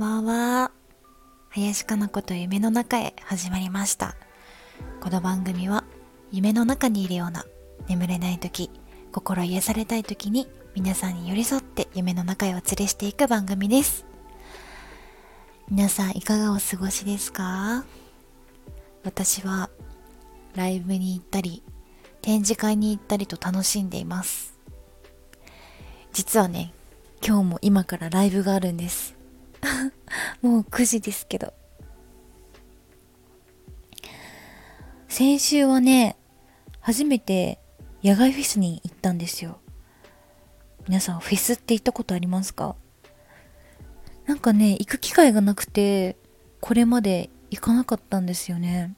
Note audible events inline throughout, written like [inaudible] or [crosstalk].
ばんは。林かな子と夢の中へ始まりました。この番組は夢の中にいるような眠れない時、心癒されたい時に皆さんに寄り添って夢の中へお連れしていく番組です。皆さんいかがお過ごしですか？私はライブに行ったり展示会に行ったりと楽しんでいます。実はね、今日も今からライブがあるんです。[laughs] もう9時ですけど。先週はね、初めて野外フェスに行ったんですよ。皆さんフェスって行ったことありますか？なんかね、行く機会がなくて、これまで行かなかったんですよね。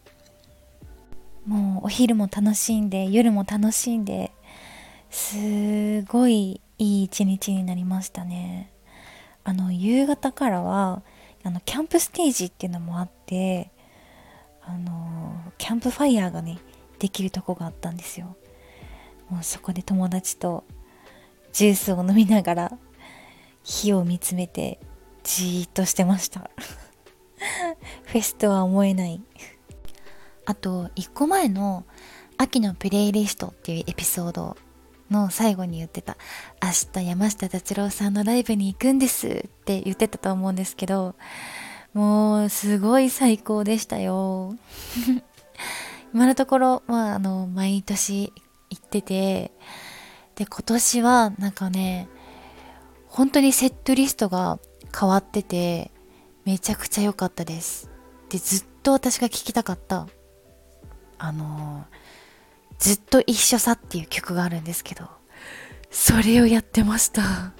もうお昼も楽しんで、夜も楽しんで、すごいいい一日になりましたね。あの、夕方からは、あの、キャンプステージっていうのもあって、あの、キャンプファイヤーがね、できるとこがあったんですよ。もうそこで友達とジュースを飲みながら火を見つめてじーっとしてました。[laughs] フェスとは思えない。あと、一個前の秋のプレイリストっていうエピソードの最後に言ってた明日山下達郎さんのライブに行くんですって言ってたと思うんですけどもうすごい最高でしたよ。今のところまああの毎年行っててで今年はなんかね本当にセットリストが変わっててめちゃくちゃ良かったです。でずっと私が聴きたかったあのずっと一緒さっていう曲があるんですけど、それをやってました。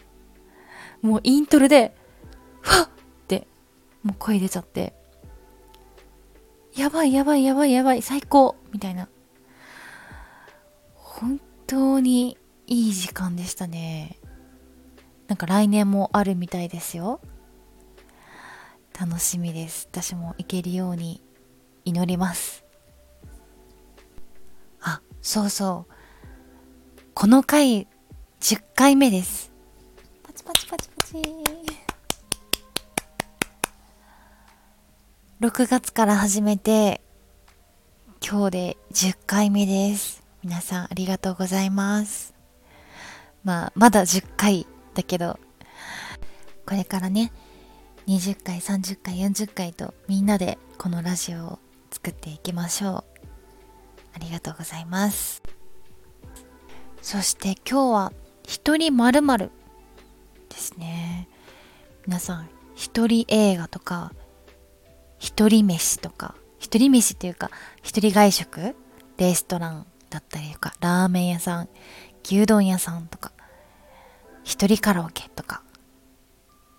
もうイントロで、ファッって、もう声出ちゃって、やばいやばいやばいやばい、最高みたいな。本当にいい時間でしたね。なんか来年もあるみたいですよ。楽しみです。私も行けるように祈ります。あ、そうそう。この回、10回目です。パチパチパチパチ。6月から始めて、今日で10回目です。皆さんありがとうございます。まあ、まだ10回だけど、これからね、20回、30回、40回とみんなでこのラジオを作っていきましょう。ありがとうございます。そして今日は一人まるまるですね。皆さん、一人映画とか、一人飯とか、一人飯っていうか、一人外食レストランだったりとか、ラーメン屋さん、牛丼屋さんとか、一人カラオケとか、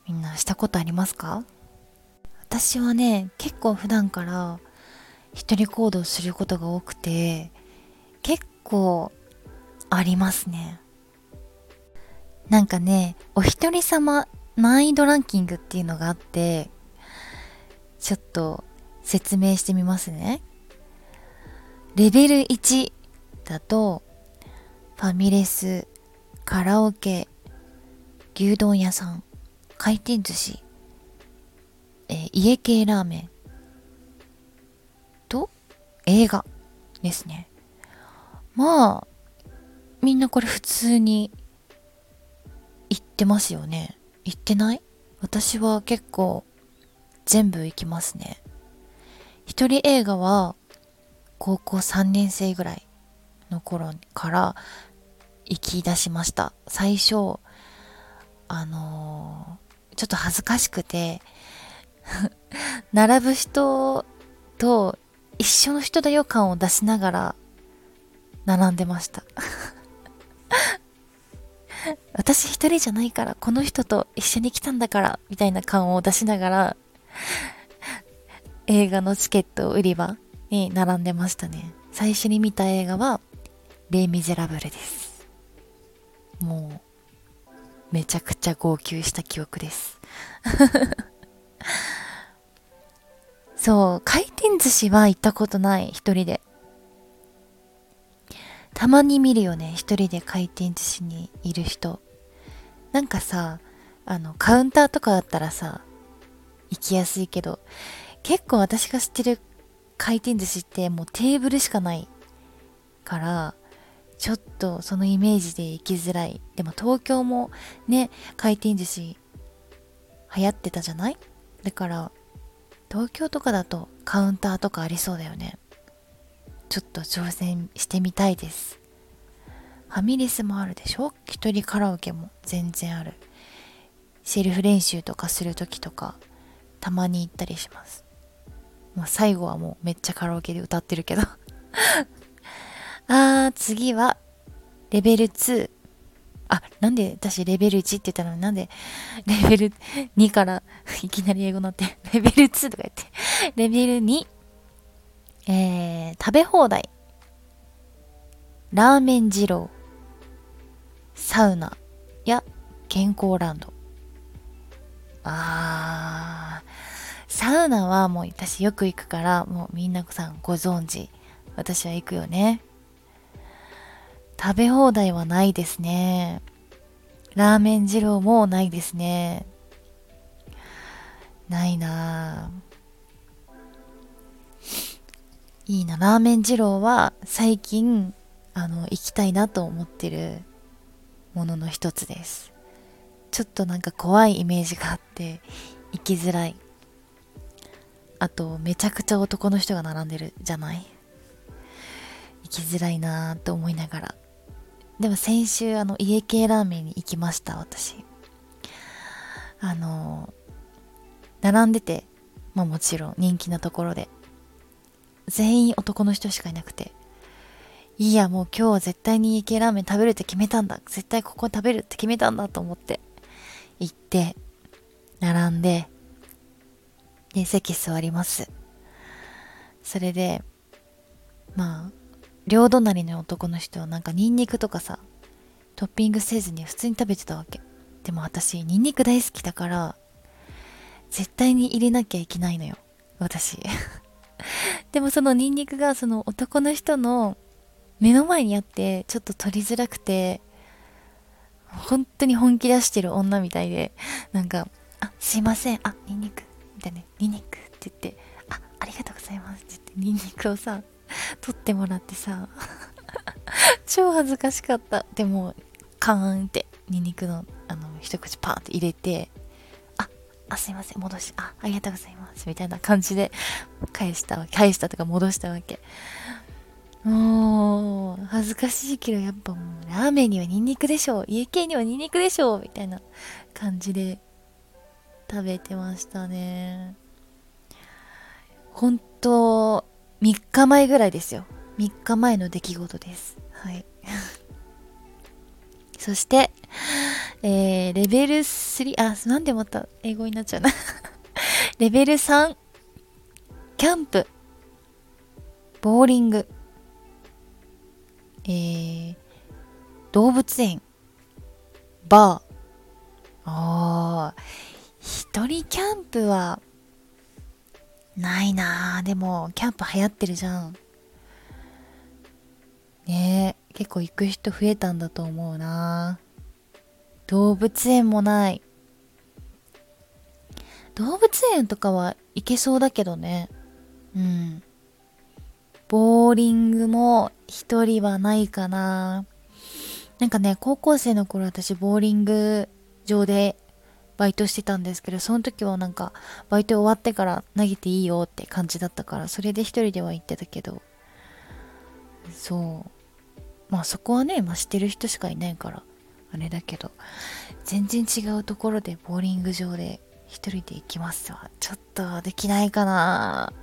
みんなしたことありますか？私はね、結構普段から一人行動することが多くて結構ありますね。なんかねお一人様難易度ランキングっていうのがあってちょっと説明してみますね。レベル1だとファミレスカラオケ牛丼屋さん回転寿司、えー家系ラーメン映画ですね。まあ、みんなこれ普通に行ってますよね。行ってない？私は結構全部行きますね。一人映画は高校3年生ぐらいの頃から行き出しました。最初、あのーちょっと恥ずかしくて、[laughs] 並ぶ人と一緒の人だよ感を出しながら並んでました。[laughs] 私一人じゃないからこの人と一緒に来たんだからみたいな感を出しながら映画のチケット売り場に並んでましたね。最初に見た映画は「レイ・ミゼラブル」です。もうめちゃくちゃ号泣した記憶です。[laughs] そう、回転寿司は行ったことない、一人で。たまに見るよね、一人で回転寿司にいる人。なんかさ、あの、カウンターとかだったらさ、行きやすいけど、結構私が知ってる回転寿司ってもうテーブルしかないから、ちょっとそのイメージで行きづらい。でも東京もね、回転寿司流行ってたじゃない？だから、東京とかだとカウンターとかありそうだよね。ちょっと挑戦してみたいです。ファミレスもあるでしょ？一人カラオケも全然ある。セルフ練習とかする時とか、たまに行ったりします。まあ、最後はもうめっちゃカラオケで歌ってるけど [laughs] あー、次は、レベル2。あ、なんで私レベル1って言ったのになんでレベル2からいきなり英語になって、レベル2とか言って、レベル2、えー、食べ放題。ラーメン二郎。サウナや健康ランド。あー、サウナはもう私よく行くから、もうみんなさんご存知。私は行くよね。食べ放題はないですね。ラーメン二郎もないですね。ないなぁ。いいな、ラーメン二郎は最近、あの、行きたいなと思ってるものの一つです。ちょっとなんか怖いイメージがあって、行きづらい。あと、めちゃくちゃ男の人が並んでるじゃない行きづらいなぁと思いながらでも先週あの家系ラーメンに行きました私。あの並んでてまあもちろん人気なところで。全員男の人しかいなくて。いいやもう今日は絶対に家系ラーメン食べるって決めたんだ。絶対ここ食べるって決めたんだと思って。行って並んでで席座ります。それでまあ両隣の男の人はなんかニンニクとかさトッピングせずに普通に食べてたわけ。でも私ニンニク大好きだから絶対に入れなきゃいけないのよ。私。[laughs] でもそのニンニクがその男の人の目の前にあってちょっと取りづらくて本当に本気出してる女みたいでなんか「あすいません。あニンニク」みたいな「ニンニク」って言って「あありがとうございます」って言ってニンニクをさ撮ってもらってさ [laughs] 超恥ずかしかった。でもカーンってニンニクのあの一口パーンって入れてああすいません戻しあありがとうございますみたいな感じで返したわけ。返したとか戻したわけ。もう恥ずかしいけどやっぱもうラーメンにはニンニクでしょ家系にはニンニクでしょみたいな感じで食べてましたね。本当3日前ぐらいですよ。3日前の出来事です。はい。[laughs] そして、えー、レベル3、あ、なんでまた英語になっちゃうな [laughs] レベル3、キャンプ、ボーリング、えー、動物園、バー。ああ、一人キャンプはないなぁ。でも、キャンプ流行ってるじゃん。ねえ、結構行く人増えたんだと思うな動物園もない。動物園とかは行けそうだけどね。うん。ボーリングも一人はないかな。なんかね、高校生の頃私ボーリング場でバイトしてたんですけど、その時はなんか、バイト終わってから投げていいよって感じだったから、それで一人では行ってたけど、そう。まあそこはね、まあしてる人しかいないから、あれだけど、全然違うところでボーリング場で一人で行きますわ。ちょっとできないかな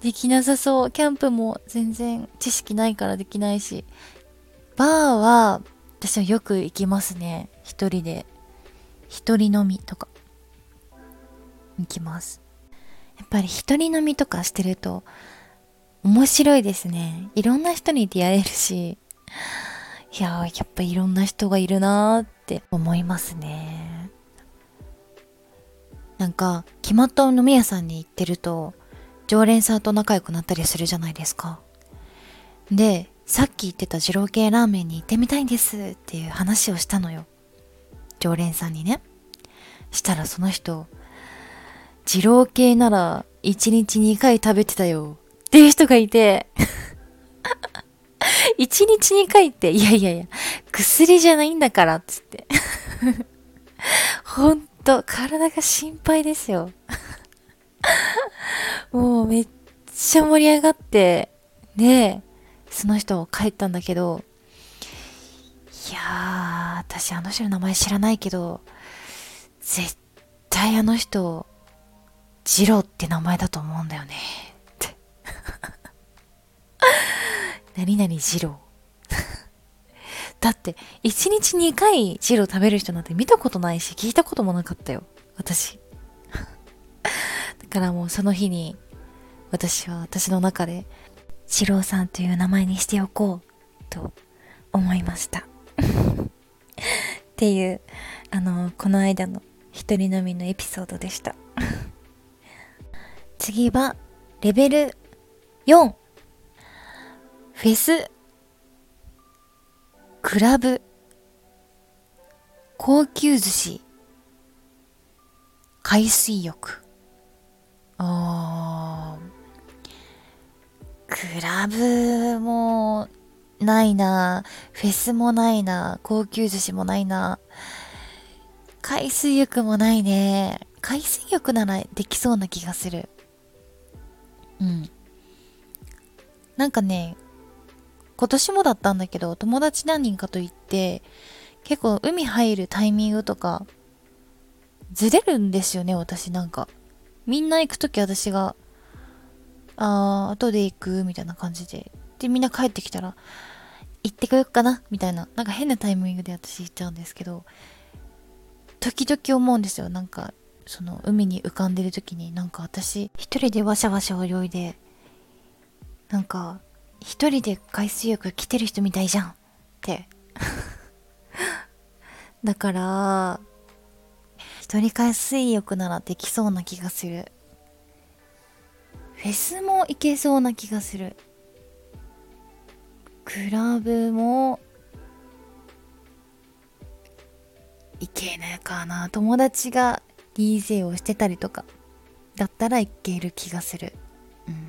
できなさそう。キャンプも全然知識ないからできないし。バーは私はよく行きますね。一人で一人飲みとか。行きます。やっぱり一人飲みとかしてると面白いですね。いろんな人に出会えるし。いややっぱいろんな人がいるなーって思いますね。なんか決まった飲み屋さんに行ってると常連さんと仲良くなったりするじゃないですか。でさっき言ってた二郎系ラーメンに行ってみたいんですっていう話をしたのよ。常連さんにね。したらその人二郎系なら1日2回食べてたよ。っていう人がいて。[laughs] 1日2回って、いやいやいや、薬じゃないんだからっ、つって。[laughs] ほんと、体が心配ですよ。[laughs] もうめっちゃ盛り上がって、で、その人帰ったんだけど、いやー、私あの人の名前知らないけど、絶対あの人、ジローって名前だと思うんだよね。って。[laughs] 何々ジロ。[laughs] だって、1日2回ジロ食べる人なんて見たことないし、聞いたこともなかったよ。私。[laughs] だからもうその日に、私は私の中で、ジローさんという名前にしておこう、と思いました。っていう、あの、この間の一人飲みのエピソードでした。[laughs] 次は、レベル4。フェス、クラブ、高級寿司、海水浴。あ、クラブもないなフェスもないな高級寿司もないな海水浴もないね。海水浴ならできそうな気がする。うん。なんかね、今年もだったんだけど、友達何人かと行って、結構海入るタイミングとか、ずれるんですよね、私なんか。みんな行くとき私が、あー、後で行く、みたいな感じで。で、みんな帰ってきたら、行ってこよっかなみたいな。なんか変なタイミングで私行っちゃうんですけど、時々思うんですよ。なんか、その海に浮かんでる時に、なんか私、一人でワシャワシャ泳いで、なんか、一人で海水浴来てる人みたいじゃんって。[laughs] だから、一人海水浴ならできそうな気がする。フェスも行けそうな気がする。クラブもいけないかな。友達が DJ をしてたりとかだったらいける気がする。うん。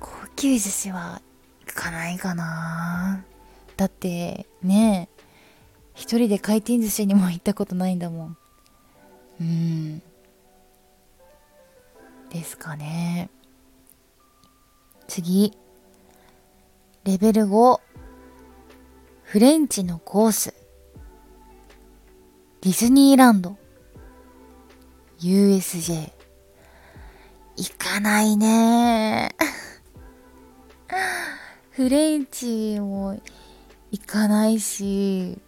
高級寿司は行かないかな。だってね一人で回転寿司にも行ったことないんだもん。うん。ですかね。次。レベル5フレンチのコース。ディズニーランド。USJ 行かないね。[laughs] フレンチも行かないし。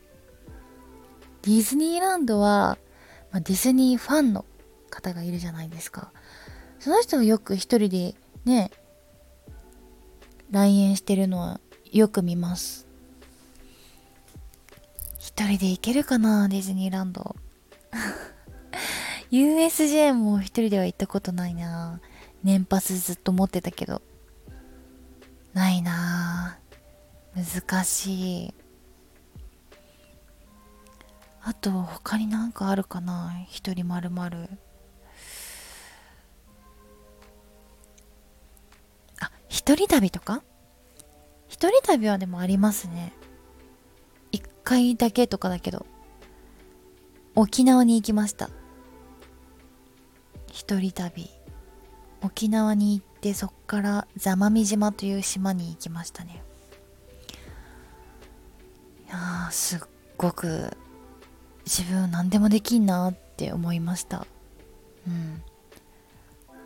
ディズニーランドは、まあ、ディズニーファンの方がいるじゃないですか。その人がよく一人でね来園してるのはよく見ます。一人で行けるかなディズニーランド。[laughs] USJ も一人では行ったことないな。年パスずっと持ってたけど。ないな。難しい。あと他になんかあるかな一人まるまる。一人旅とか？一人旅はでもありますね。一回だけとかだけど。沖縄に行きました。一人旅。沖縄に行ってそっから座間味島という島に行きましたね。いやすっごく自分何でもできんなって思いました。うん。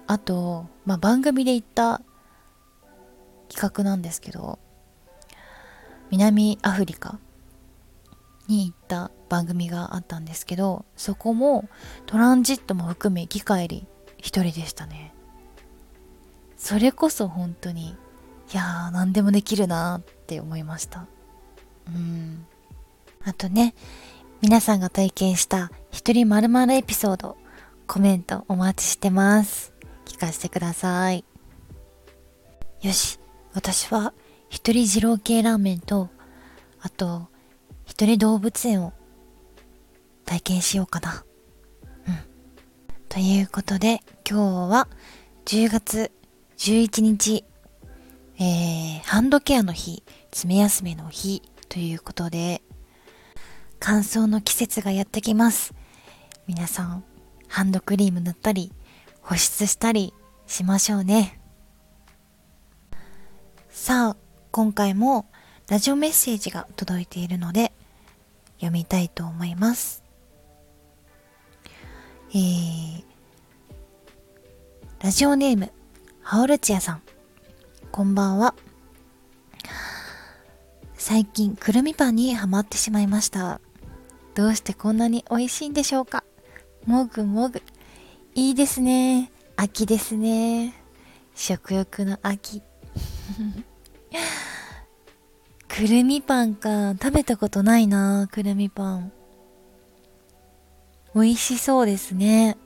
あと、まあ、番組で行った企画なんですけど南アフリカに行った番組があったんですけどそこもトランジットも含め行き帰り一人でしたね。それこそ本当にいやー何でもできるなって思いました。うん。あとね皆さんが体験した一人まるエピソードコメントお待ちしてます。聞かせてください。よし。私は一人二郎系ラーメンとあと一人動物園を体験しようかな。うん。ということで、今日は10月11日、えー、ハンドケアの日、爪休めの日ということで、乾燥の季節がやってきます。皆さん、ハンドクリーム塗ったり、保湿したりしましょうね。さあ、今回もラジオメッセージが届いているので、読みたいと思います。えー、ラジオネーム、ハオルチアさん。こんばんは。最近、くるみパンにハマってしまいました。どうしてこんなに美味しいんでしょうか？もぐもぐ。いいですね。秋ですね。食欲の秋。くるみパンか。食べたことないな、くるみパン。美味しそうですね。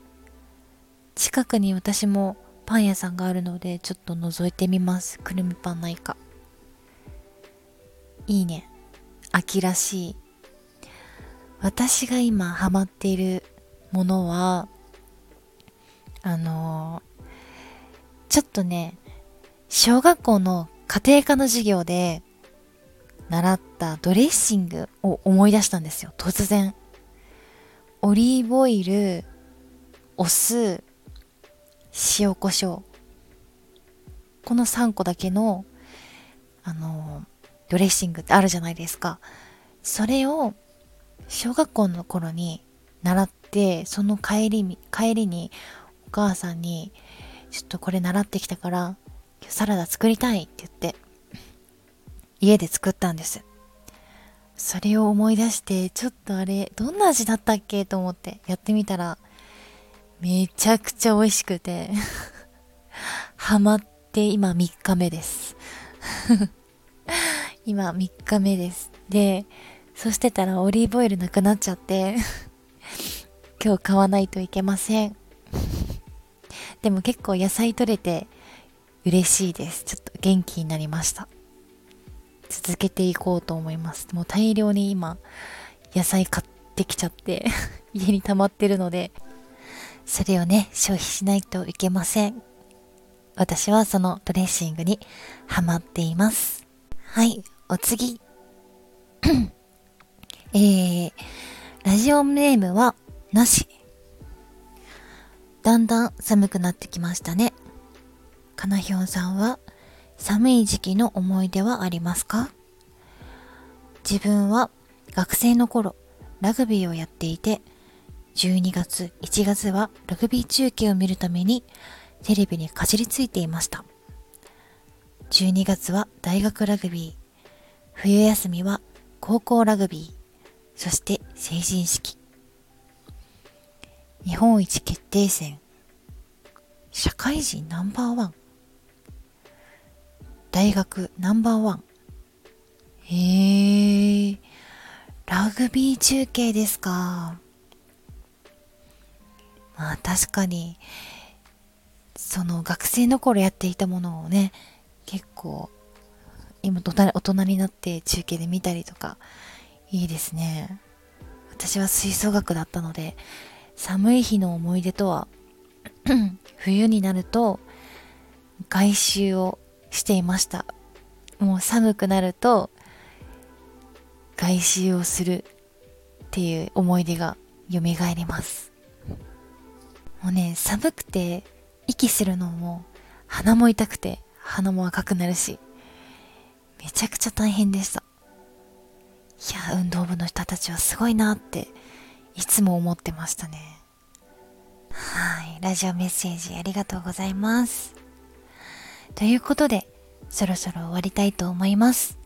近くに私もパン屋さんがあるので、ちょっと覗いてみます。くるみパンないか。いいね。秋らしい。私が今ハマっているものは、あのー、ちょっとね、小学校の家庭科の授業で習ったドレッシングを思い出したんですよ、突然。オリーブオイル、お酢、塩コショウ。この3個だけの、あの、ドレッシングってあるじゃないですか。それを小学校の頃に習って、その帰りに、帰りにお母さんに、ちょっとこれ習ってきたから、サラダ作りたいって言って、家で作ったんです。それを思い出して、ちょっとあれ、どんな味だったっけと思ってやってみたら、めちゃくちゃ美味しくて [laughs] ハマって今3日目です [laughs] 今3日目です。で、そしてたらオリーブオイルなくなっちゃって [laughs] 今日買わないといけませんでも結構野菜取れて嬉しいです。ちょっと元気になりました。続けていこうと思います。もう大量に今、野菜買ってきちゃって [laughs] 家に溜まってるので、それをね、消費しないといけません。私はそのドレッシングにハマっています。はい、お次。[clears throat] えー、ラジオネームはなし。だんだん寒くなってきましたね。かなひょんさんは寒い時期の思い出はありますか？自分は学生の頃ラグビーをやっていて12月1月はラグビー中継を見るためにテレビにかじりついていました。12月は大学ラグビー冬休みは高校ラグビーそして成人式。日本一決定戦。社会人ナンバーワン。大学ナンバーワン。へえラグビー中継ですか。まあ確かにその学生の頃やっていたものをね結構今大人になって中継で見たりとかいいですね。私は吹奏楽だったので寒い日の思い出とは [clears throat] 冬になると外周をしていましたもう寒くなると外周をするっていう思い出が蘇りますもうね寒くて息するのも鼻も痛くて鼻も赤くなるしめちゃくちゃ大変でしたいや運動部の人たちはすごいなっていつも思ってましたねはい。ラジオメッセージありがとうございます。ということで、そろそろ終わりたいと思います。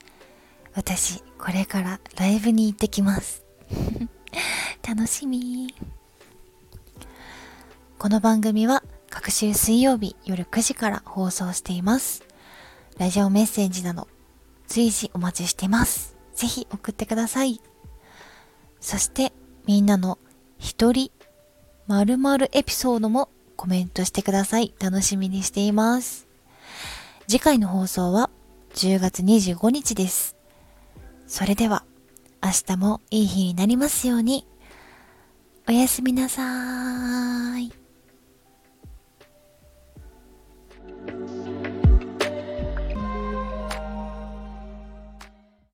私、これからライブに行ってきます。[laughs] 楽しみ。この番組は各週水曜日夜9時から放送しています。ラジオメッセージなど随時お待ちしています。ぜひ送ってください。そしてみんなの一人〇〇エピソードもコメントしてください。楽しみにしています。次回の放送は10月25日です。それでは、明日もいい日になりますように。おやすみなさーい。